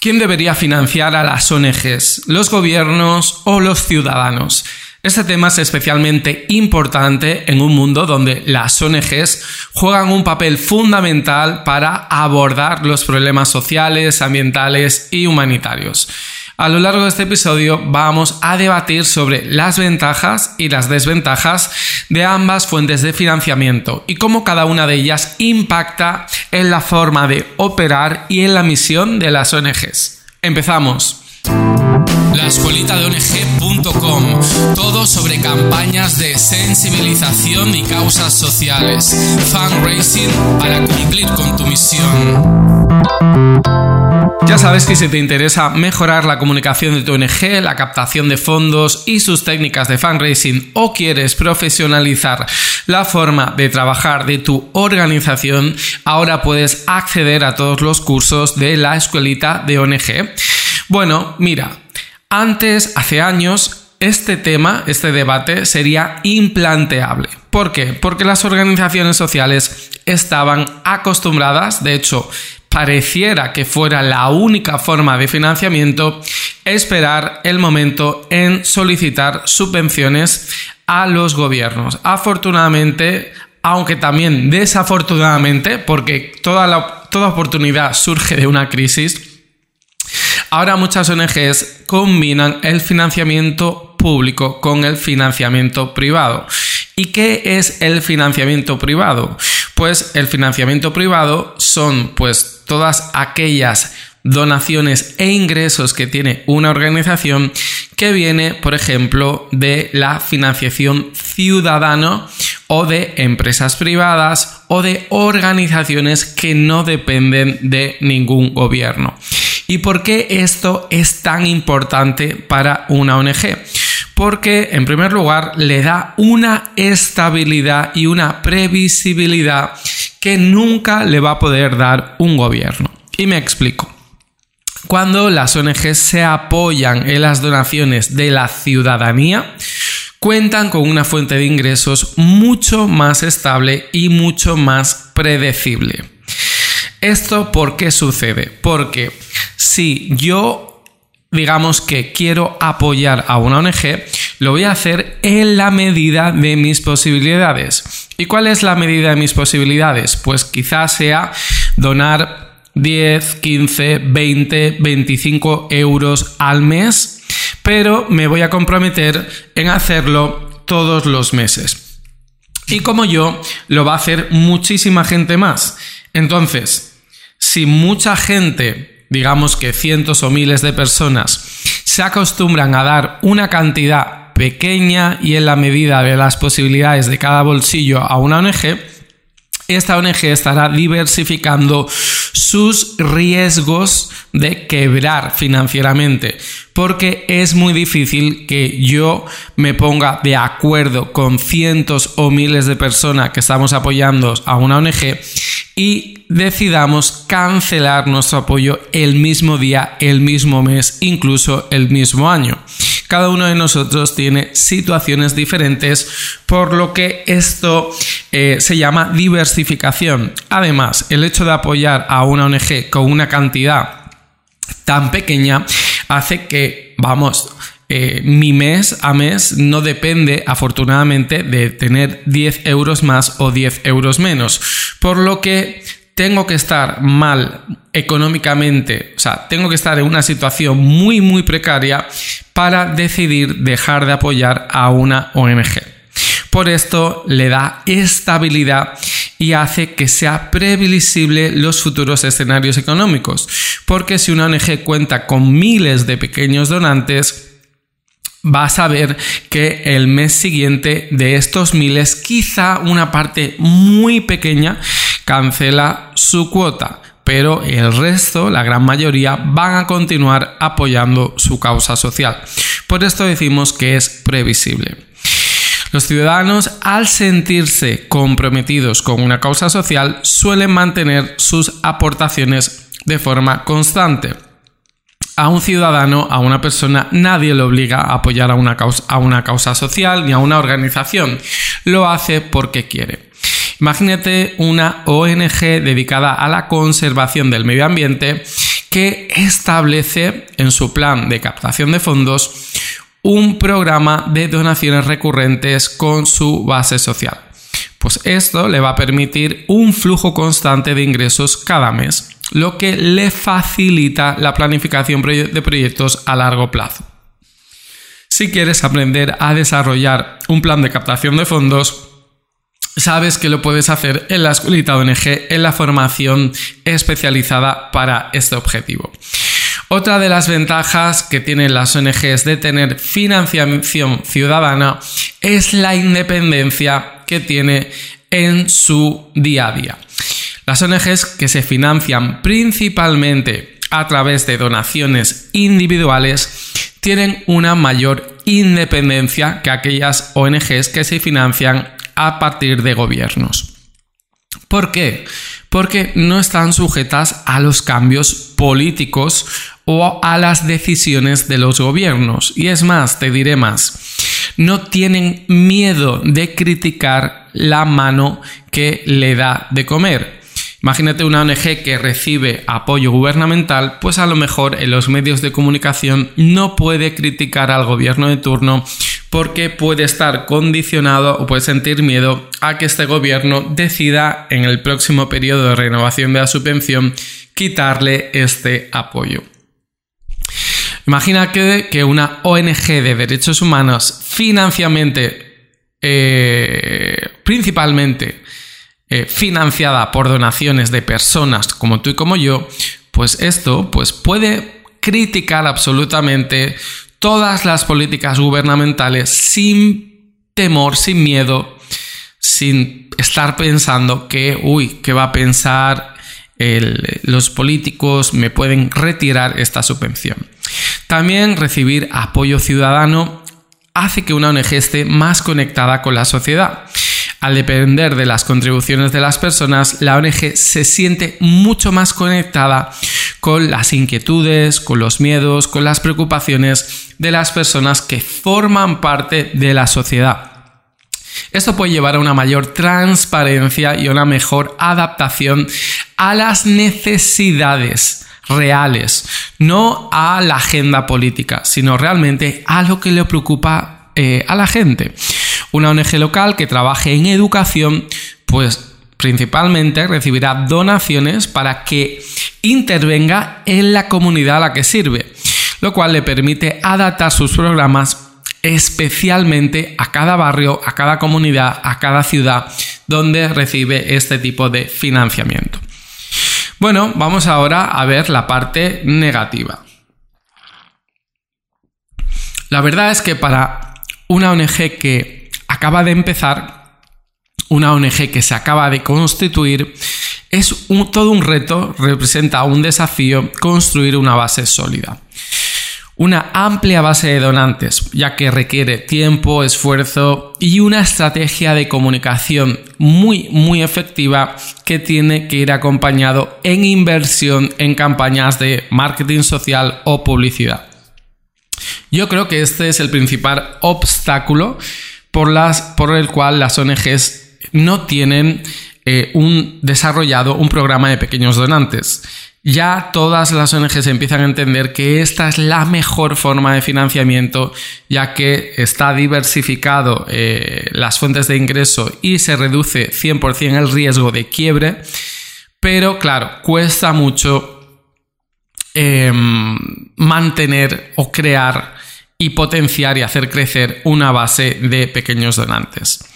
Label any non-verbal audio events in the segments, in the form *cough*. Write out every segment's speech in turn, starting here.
¿Quién debería financiar a las ONGs? ¿Los gobiernos o los ciudadanos? Este tema es especialmente importante en un mundo donde las ONGs juegan un papel fundamental para abordar los problemas sociales, ambientales y humanitarios. A lo largo de este episodio vamos a debatir sobre las ventajas y las desventajas de ambas fuentes de financiamiento y cómo cada una de ellas impacta en la forma de operar y en la misión de las ONGs. Empezamos. La escuelita de ONG.com. Todo sobre campañas de sensibilización y causas sociales. Fundraising para cumplir con tu misión. Ya sabes que si te interesa mejorar la comunicación de tu ONG, la captación de fondos y sus técnicas de fundraising o quieres profesionalizar la forma de trabajar de tu organización, ahora puedes acceder a todos los cursos de la escuelita de ONG. Bueno, mira, antes, hace años, este tema, este debate sería implanteable. ¿Por qué? Porque las organizaciones sociales estaban acostumbradas, de hecho, pareciera que fuera la única forma de financiamiento, esperar el momento en solicitar subvenciones a los gobiernos. Afortunadamente, aunque también desafortunadamente, porque toda, toda oportunidad surge de una crisis, Ahora muchas ONGs combinan el financiamiento público con el financiamiento privado. ¿Y qué es el financiamiento privado? Pues el financiamiento privado son pues todas aquellas donaciones e ingresos que tiene una organización que viene, por ejemplo, de la financiación ciudadana o de empresas privadas o de organizaciones que no dependen de ningún gobierno. ¿Y por qué esto es tan importante para una ONG? Porque, en primer lugar, le da una estabilidad y una previsibilidad que nunca le va a poder dar un gobierno. Y me explico. Cuando las ONGs se apoyan en las donaciones de la ciudadanía, cuentan con una fuente de ingresos mucho más estable y mucho más predecible. ¿Esto por qué sucede? Porque si yo, digamos que quiero apoyar a una ONG, lo voy a hacer en la medida de mis posibilidades. ¿Y cuál es la medida de mis posibilidades? Pues quizás sea donar 10, 15, 20, 25 euros al mes, pero me voy a comprometer en hacerlo todos los meses. Y como yo, lo va a hacer muchísima gente más. Entonces, si mucha gente digamos que cientos o miles de personas se acostumbran a dar una cantidad pequeña y en la medida de las posibilidades de cada bolsillo a una ONG, esta ONG estará diversificando sus riesgos de quebrar financieramente, porque es muy difícil que yo me ponga de acuerdo con cientos o miles de personas que estamos apoyando a una ONG y decidamos cancelar nuestro apoyo el mismo día, el mismo mes, incluso el mismo año. Cada uno de nosotros tiene situaciones diferentes, por lo que esto eh, se llama diversificación. Además, el hecho de apoyar a una ONG con una cantidad tan pequeña hace que, vamos, eh, mi mes a mes no depende afortunadamente de tener 10 euros más o 10 euros menos. Por lo que tengo que estar mal económicamente, o sea, tengo que estar en una situación muy, muy precaria para decidir dejar de apoyar a una ONG. Por esto le da estabilidad y hace que sea previsible los futuros escenarios económicos. Porque si una ONG cuenta con miles de pequeños donantes, vas a ver que el mes siguiente de estos miles, quizá una parte muy pequeña, cancela su cuota, pero el resto, la gran mayoría, van a continuar apoyando su causa social. Por esto decimos que es previsible. Los ciudadanos, al sentirse comprometidos con una causa social, suelen mantener sus aportaciones de forma constante a un ciudadano, a una persona, nadie le obliga a apoyar a una, causa, a una causa social ni a una organización. Lo hace porque quiere. Imagínate una ONG dedicada a la conservación del medio ambiente que establece en su plan de captación de fondos un programa de donaciones recurrentes con su base social. Pues esto le va a permitir un flujo constante de ingresos cada mes, lo que le facilita la planificación de proyectos a largo plazo. Si quieres aprender a desarrollar un plan de captación de fondos, sabes que lo puedes hacer en la escuelita ONG, en la formación especializada para este objetivo. Otra de las ventajas que tienen las ONGs de tener financiación ciudadana es la independencia que tiene en su día a día. Las ONGs que se financian principalmente a través de donaciones individuales tienen una mayor independencia que aquellas ONGs que se financian a partir de gobiernos. ¿Por qué? Porque no están sujetas a los cambios políticos o a las decisiones de los gobiernos. Y es más, te diré más, no tienen miedo de criticar la mano que le da de comer. Imagínate una ONG que recibe apoyo gubernamental, pues a lo mejor en los medios de comunicación no puede criticar al gobierno de turno porque puede estar condicionado o puede sentir miedo a que este gobierno decida en el próximo periodo de renovación de la subvención quitarle este apoyo. Imagina que, una ONG de derechos humanos financiamente, eh, principalmente eh, financiada por donaciones de personas como tú y como yo, pues esto pues puede criticar absolutamente todas las políticas gubernamentales sin temor, sin miedo, sin estar pensando que, uy, ¿qué va a pensar los políticos? Me pueden retirar esta subvención. También recibir apoyo ciudadano hace que una ONG esté más conectada con la sociedad. Al depender de las contribuciones de las personas, la ONG se siente mucho más conectada con las inquietudes, con los miedos, con las preocupaciones de las personas que forman parte de la sociedad. Esto puede llevar a una mayor transparencia y una mejor adaptación a las necesidades reales, no a la agenda política, sino realmente a lo que le preocupa eh, a la gente. Una ONG local que trabaje en educación, pues principalmente recibirá donaciones para que intervenga en la comunidad a la que sirve, lo cual le permite adaptar sus programas especialmente a cada barrio, a cada comunidad, a cada ciudad donde recibe este tipo de financiamiento. Bueno, vamos ahora a ver la parte negativa. La verdad es que para una ONG que acaba de empezar, una ONG que se acaba de constituir, es todo un reto, representa un desafío construir una base sólida. Una amplia base de donantes, ya que requiere tiempo, esfuerzo y una estrategia de comunicación muy, muy efectiva que tiene que ir acompañado en inversión en campañas de marketing social o publicidad. Yo creo que este es el principal obstáculo por, las, por el cual las ONGs no tienen eh, un desarrollado un programa de pequeños donantes. Ya todas las ONGs empiezan a entender que esta es la mejor forma de financiamiento, ya que está diversificado eh, las fuentes de ingreso y se reduce 100% el riesgo de quiebre. Pero claro, cuesta mucho em, mantener o crear y potenciar y hacer crecer una base de pequeños donantes.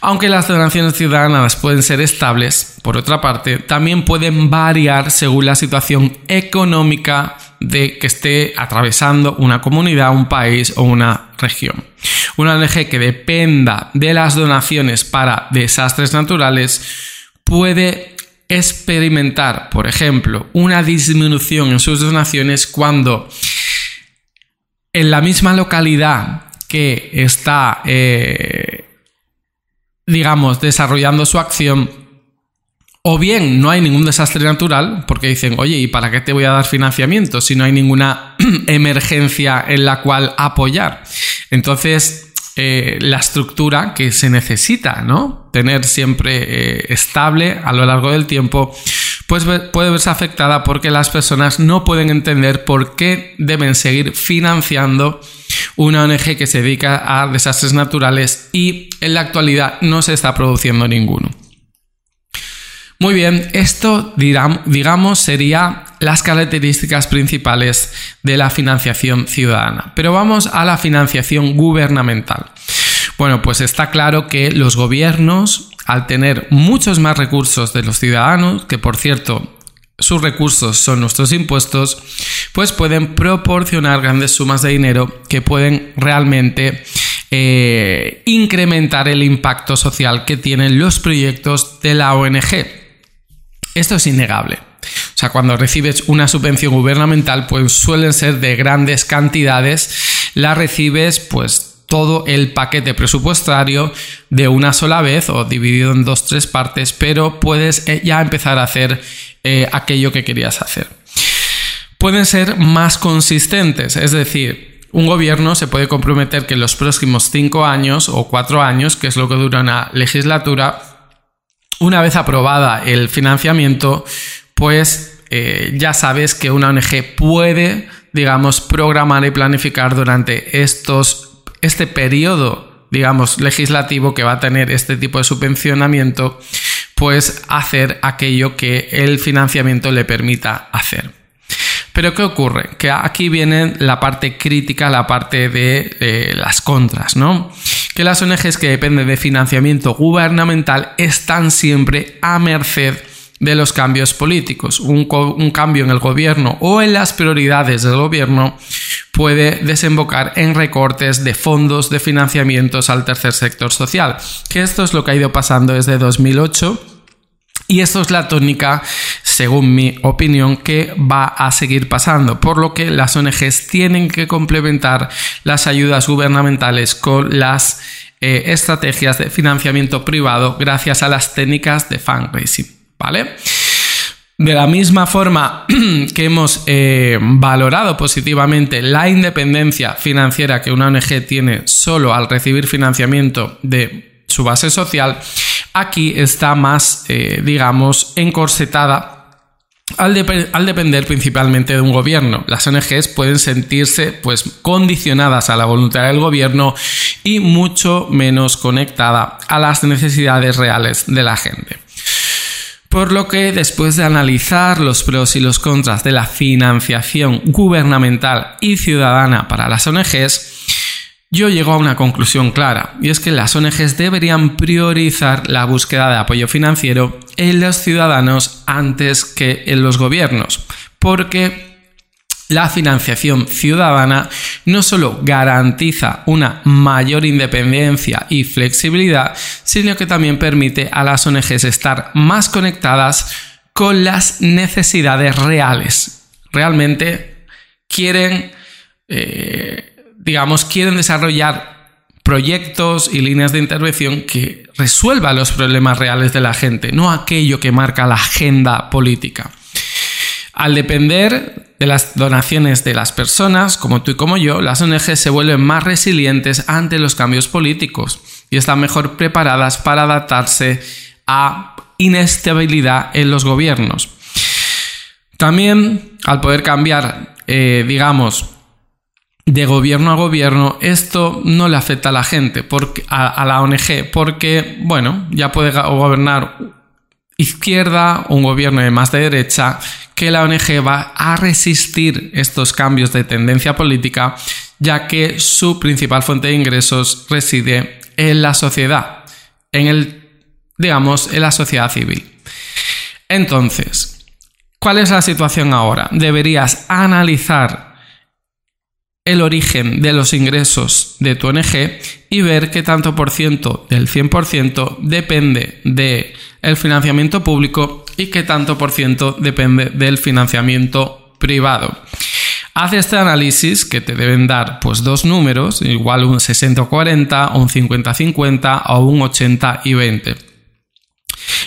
Aunque las donaciones ciudadanas pueden ser estables, por otra parte, también pueden variar según la situación económica de que esté atravesando una comunidad, un país o una región. Una ONG que dependa de las donaciones para desastres naturales puede experimentar, por ejemplo, una disminución en sus donaciones cuando en la misma localidad que está, eh, digamos, desarrollando su acción, o bien no hay ningún desastre natural, porque dicen, oye, ¿y para qué te voy a dar financiamiento si no hay ninguna *clears throat* emergencia en la cual apoyar? Entonces, eh, la estructura que se necesita, ¿no? Tener siempre eh, estable a lo largo del tiempo, pues puede verse afectada porque las personas no pueden entender por qué deben seguir financiando una ONG que se dedica a desastres naturales y en la actualidad no se está produciendo ninguno. Muy bien, esto digamos sería las características principales de la financiación ciudadana. Pero vamos a la financiación gubernamental. Bueno, pues está claro que los gobiernos, al tener muchos más recursos de los ciudadanos, que por cierto, sus recursos son nuestros impuestos, pues pueden proporcionar grandes sumas de dinero que pueden realmente eh, incrementar el impacto social que tienen los proyectos de la ONG. Esto es innegable. O sea, cuando recibes una subvención gubernamental, pues suelen ser de grandes cantidades, la recibes pues todo el paquete presupuestario de una sola vez o dividido en dos, tres partes, pero puedes eh, ya empezar a hacer eh, aquello que querías hacer. Pueden ser más consistentes, es decir, un gobierno se puede comprometer que en los próximos cinco años o cuatro años, que es lo que dura una legislatura, una vez aprobada el financiamiento, pues eh, ya sabes que una ONG puede, digamos, programar y planificar durante estos, este periodo, digamos, legislativo que va a tener este tipo de subvencionamiento, pues hacer aquello que el financiamiento le permita hacer. Pero ¿qué ocurre? Que aquí viene la parte crítica, la parte de las contras, ¿no? que las ONGs que dependen de financiamiento gubernamental están siempre a merced de los cambios políticos. Un, cambio en el gobierno o en las prioridades del gobierno puede desembocar en recortes de fondos de financiamientos al tercer sector social, que esto es lo que ha ido pasando desde 2008 y esto es la tónica, según mi opinión, que va a seguir pasando, por lo que las ONGs tienen que complementar las ayudas gubernamentales con las eh, estrategias de financiamiento privado gracias a las técnicas de fundraising, ¿vale? De la misma forma *clears throat* que hemos eh, valorado positivamente la independencia financiera que una ONG tiene solo al recibir financiamiento de su base social, aquí está más, eh, digamos, encorsetada al, depender principalmente de un gobierno. Las ONGs pueden sentirse pues condicionadas a la voluntad del gobierno y mucho menos conectada a las necesidades reales de la gente. Por lo que después de analizar los pros y los contras de la financiación gubernamental y ciudadana para las ONGs, yo llego a una conclusión clara, y es que las ONGs deberían priorizar la búsqueda de apoyo financiero en los ciudadanos antes que en los gobiernos, porque la financiación ciudadana no solo garantiza una mayor independencia y flexibilidad, sino que también permite a las ONGs estar más conectadas con las necesidades reales. Realmente quieren eh, digamos, quieren desarrollar proyectos y líneas de intervención que resuelvan los problemas reales de la gente, no aquello que marca la agenda política. Al depender de las donaciones de las personas, como tú y como yo, las ONG se vuelven más resilientes ante los cambios políticos y están mejor preparadas para adaptarse a inestabilidad en los gobiernos. También, al poder cambiar, eh, digamos, de gobierno a gobierno, esto no le afecta a la gente, porque, a, la ONG, porque, bueno, ya puede gobernar izquierda, un gobierno de más de derecha, que la ONG va a resistir estos cambios de tendencia política, ya que su principal fuente de ingresos reside en la sociedad, en el, digamos, en la sociedad civil. Entonces, ¿cuál es la situación ahora? Deberías analizar el origen de los ingresos de tu ONG y ver qué tanto por ciento del 100% depende del el financiamiento público y qué tanto por ciento depende del financiamiento privado. Haz este análisis que te deben dar pues dos números, igual un 60-40 o un 50-50 o un 80 y 20.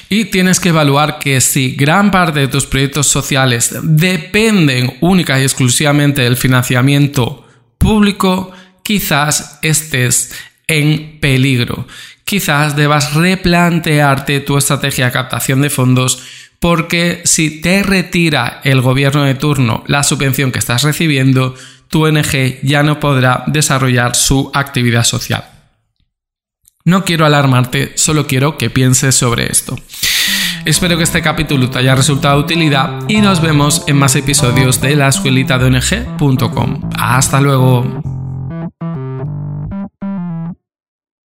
Y tienes que evaluar que si gran parte de tus proyectos sociales dependen única y exclusivamente del financiamiento público, quizás estés en peligro. quizás debas replantearte tu estrategia de captación de fondos porque si te retira el gobierno de turno la subvención que estás recibiendo, tu ONG ya no podrá desarrollar su actividad social. No quiero alarmarte, solo quiero que pienses sobre esto. Espero que este capítulo te haya resultado de utilidad y nos vemos en más episodios de la escuelita de ONG.com. Hasta luego.